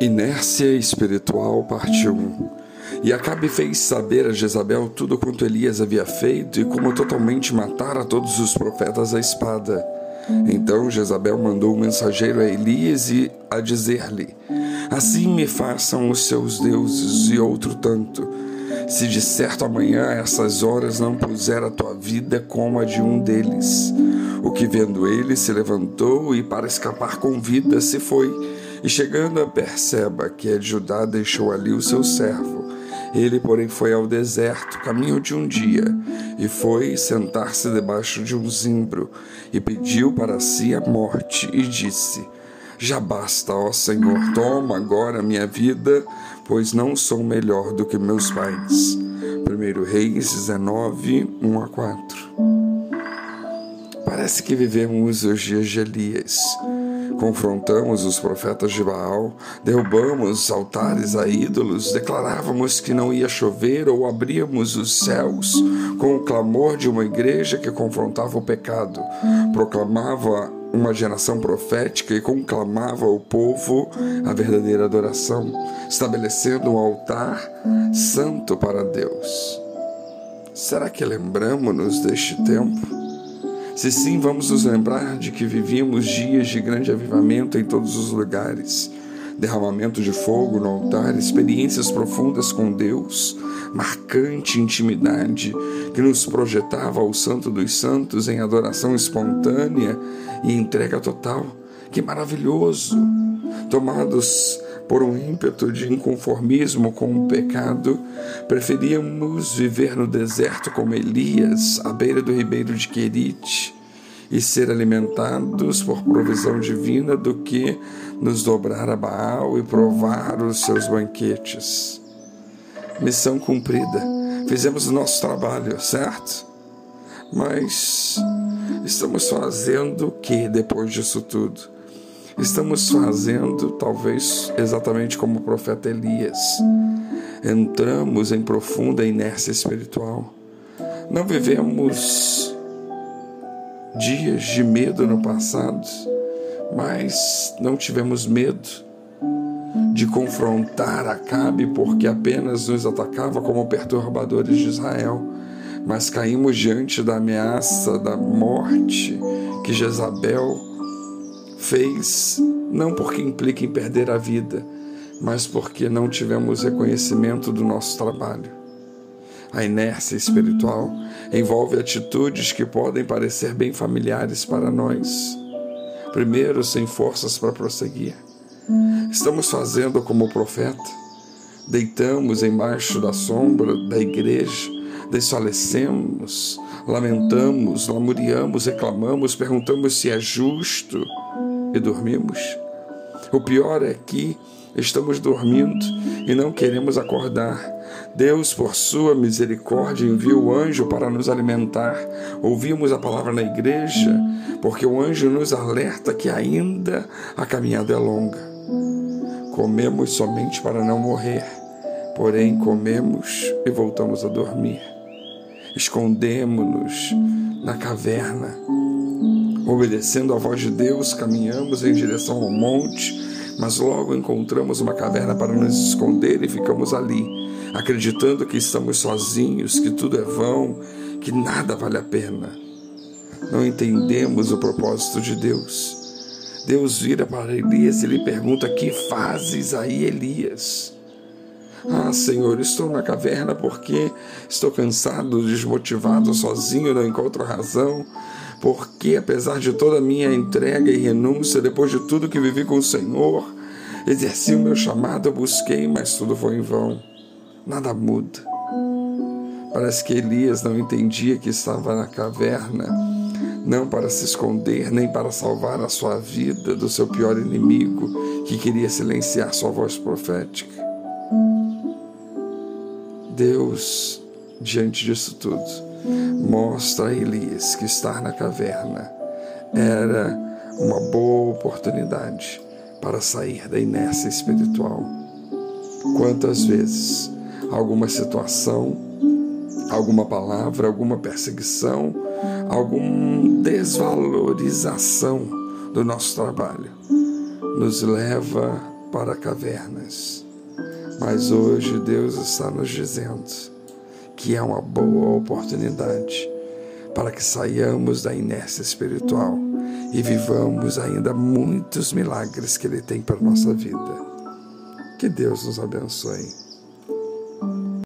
Inércia espiritual, parte 1. E Acabe fez saber a Jezabel tudo quanto Elias havia feito e como totalmente matara todos os profetas à espada. Então Jezabel mandou um mensageiro a Elias e a dizer-lhe: Assim me façam os seus deuses e outro tanto, se de certo amanhã a essas horas não puser a tua vida como a de um deles. O que vendo ele se levantou e para escapar com vida se foi e chegando a Perseba, que é de Judá, deixou ali o seu servo. Ele, porém, foi ao deserto, caminho de um dia, e foi sentar-se debaixo de um zimbro, e pediu para si a morte, e disse: Já basta, ó Senhor, toma agora minha vida, pois não sou melhor do que meus pais. 1 Reis 19, 1 a 4. Parece que vivemos os dias de Elias Confrontamos os profetas de Baal, derrubamos altares a ídolos, declarávamos que não ia chover ou abríamos os céus com o clamor de uma igreja que confrontava o pecado, proclamava uma geração profética e conclamava o povo a verdadeira adoração, estabelecendo um altar santo para Deus. Será que lembramos-nos deste tempo? Se sim, vamos nos lembrar de que vivíamos dias de grande avivamento em todos os lugares. Derramamento de fogo no altar, experiências profundas com Deus, marcante intimidade que nos projetava ao Santo dos Santos em adoração espontânea e entrega total. Que maravilhoso! Tomados por um ímpeto de inconformismo com o pecado, preferíamos viver no deserto como Elias, à beira do ribeiro de Querite, e ser alimentados por provisão divina do que nos dobrar a Baal e provar os seus banquetes. Missão cumprida. Fizemos o nosso trabalho, certo? Mas estamos fazendo o que depois disso tudo? Estamos fazendo, talvez, exatamente como o profeta Elias. Entramos em profunda inércia espiritual. Não vivemos dias de medo no passado, mas não tivemos medo de confrontar Acabe porque apenas nos atacava como perturbadores de Israel. Mas caímos diante da ameaça da morte que Jezabel fez não porque implica em perder a vida, mas porque não tivemos reconhecimento do nosso trabalho. A inércia espiritual envolve atitudes que podem parecer bem familiares para nós. Primeiro, sem forças para prosseguir. Estamos fazendo como o profeta. Deitamos embaixo da sombra da igreja, desfalecemos, lamentamos, lamuriamos, reclamamos, perguntamos se é justo e dormimos. O pior é que estamos dormindo e não queremos acordar. Deus, por sua misericórdia, envia o anjo para nos alimentar. Ouvimos a palavra na igreja, porque o anjo nos alerta que ainda a caminhada é longa. Comemos somente para não morrer, porém comemos e voltamos a dormir. Escondemos-nos na caverna Obedecendo à voz de Deus, caminhamos em direção ao monte, mas logo encontramos uma caverna para nos esconder e ficamos ali, acreditando que estamos sozinhos, que tudo é vão, que nada vale a pena. Não entendemos o propósito de Deus. Deus vira para Elias e lhe pergunta: Que fazes aí, Elias? Ah, Senhor, estou na caverna porque estou cansado, desmotivado, sozinho, não encontro razão porque apesar de toda a minha entrega e renúncia, depois de tudo que vivi com o Senhor, exerci o meu chamado, eu busquei, mas tudo foi em vão. Nada muda. Parece que Elias não entendia que estava na caverna, não para se esconder, nem para salvar a sua vida do seu pior inimigo, que queria silenciar sua voz profética. Deus, diante disso tudo, mostra a Elias que estar na caverna era uma boa oportunidade para sair da inércia espiritual. Quantas vezes alguma situação, alguma palavra, alguma perseguição, alguma desvalorização do nosso trabalho nos leva para cavernas. Mas hoje Deus está nos dizendo que é uma boa oportunidade para que saiamos da inércia espiritual e vivamos ainda muitos milagres que Ele tem para a nossa vida. Que Deus nos abençoe.